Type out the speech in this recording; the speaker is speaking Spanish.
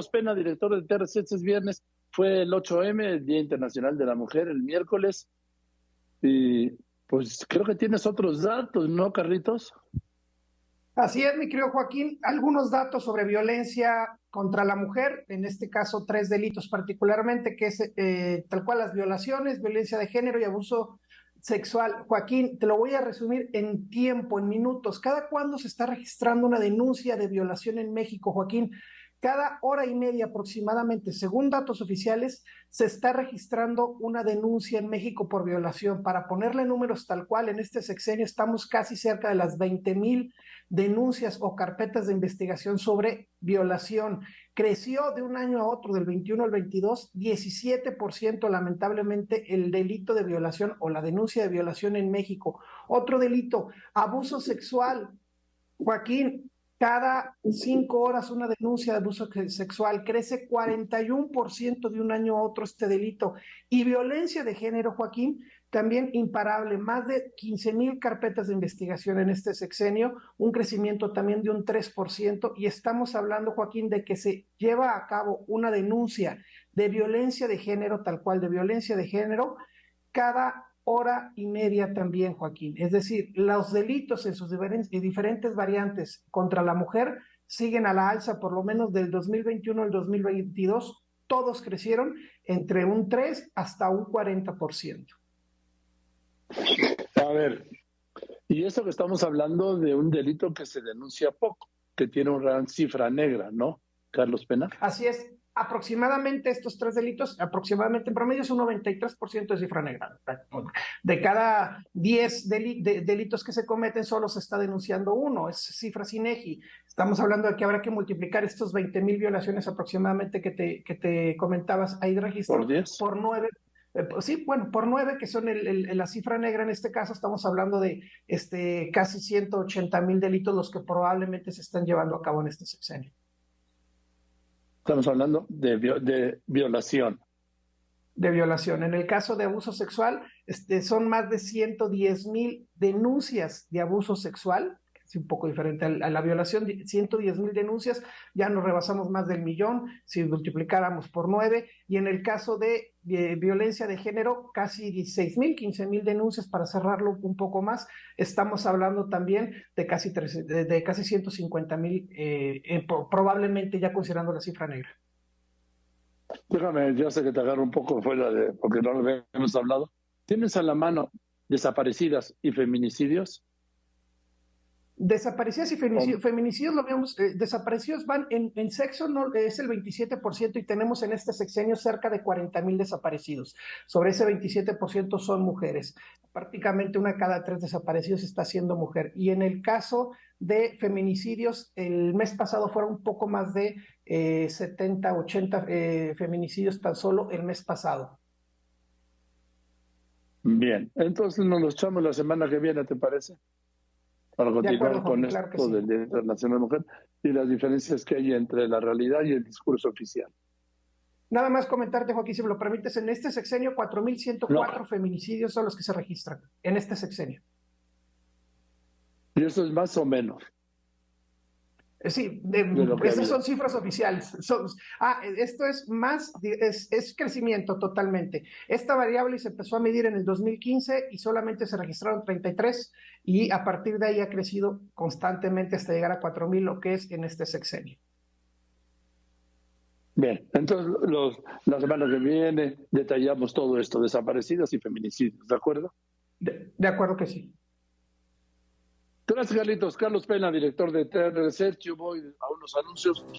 Carlos Pena, director de TRC, este es viernes, fue el 8M, el Día Internacional de la Mujer, el miércoles. Y pues creo que tienes otros datos, ¿no, Carlitos? Así es, mi querido Joaquín. Algunos datos sobre violencia contra la mujer, en este caso tres delitos particularmente, que es eh, tal cual las violaciones, violencia de género y abuso sexual. Joaquín, te lo voy a resumir en tiempo, en minutos. ¿Cada cuándo se está registrando una denuncia de violación en México, Joaquín? Cada hora y media aproximadamente, según datos oficiales, se está registrando una denuncia en México por violación. Para ponerle números tal cual, en este sexenio estamos casi cerca de las 20 mil denuncias o carpetas de investigación sobre violación. Creció de un año a otro, del 21 al 22, 17% lamentablemente el delito de violación o la denuncia de violación en México. Otro delito, abuso sexual. Joaquín, cada cinco horas una denuncia de abuso sexual, crece 41% de un año a otro este delito. Y violencia de género, Joaquín, también imparable, más de 15 mil carpetas de investigación en este sexenio, un crecimiento también de un 3%, y estamos hablando, Joaquín, de que se lleva a cabo una denuncia de violencia de género, tal cual de violencia de género, cada hora y media también, Joaquín. Es decir, los delitos en sus diferentes variantes contra la mujer siguen a la alza, por lo menos del 2021 al 2022, todos crecieron entre un 3 hasta un 40%. A ver, y eso que estamos hablando de un delito que se denuncia poco, que tiene una gran cifra negra, ¿no, Carlos Pena? Así es, aproximadamente estos tres delitos, aproximadamente en promedio es un 93% de cifra negra. De cada 10 delitos que se cometen, solo se está denunciando uno, es cifra INEGI. Estamos hablando de que habrá que multiplicar estos 20 mil violaciones aproximadamente que te, que te comentabas ahí de registro por, 10? por nueve. Eh, pues sí, bueno, por nueve, que son el, la cifra negra en este caso, estamos hablando de este, casi 180 mil delitos los que probablemente se están llevando a cabo en este sexenio. Estamos hablando de, de violación. De violación. En el caso de abuso sexual, este, son más de 110 mil denuncias de abuso sexual es un poco diferente a la violación, 110 mil denuncias, ya nos rebasamos más del millón si multiplicáramos por nueve, y en el caso de, violencia de género, casi 16 mil, 15 mil denuncias para cerrarlo un poco más, estamos hablando también de casi, de, casi 150 mil, eh, probablemente ya considerando la cifra negra. Déjame, yo sé que te agarro un poco fuera de, porque no lo hemos hablado. ¿Tienes a la mano desaparecidas y feminicidios? Desaparecidas y feminicidios, lo vemos, eh, desaparecidos van en, en, sexo, no, es el 27% y tenemos en este sexenio cerca de 40 mil desaparecidos. Sobre ese 27% son mujeres. Prácticamente una cada tres desaparecidos está siendo mujer. Y en el caso de feminicidios, el mes pasado fueron un poco más de eh, 70, 80 eh, feminicidios tan solo el mes pasado. Bien, entonces nos los echamos la semana que viene, ¿te parece? Para continuar con esto del Día Internacional de la Mujer y las diferencias que hay entre la realidad y el discurso oficial. Nada más comentarte, Joaquín, si me lo permites, en este sexenio 4.104 feminicidios son los que se registran, en este sexenio. Y eso es más o menos. Sí, esas son cifras oficiales. ah, esto es más, es, es, crecimiento totalmente. Esta variable se empezó a medir en el 2015 y solamente se registraron 33 y a partir de ahí ha crecido constantemente hasta llegar a 4.000, lo que es en este sexenio. Bien, entonces los, la semana que viene detallamos todo esto, desaparecidos y feminicidios, ¿de acuerdo? de acuerdo que sí. Gracias, Carlitos. Carlos Pena, director de TR Research. Yo voy a unos anuncios.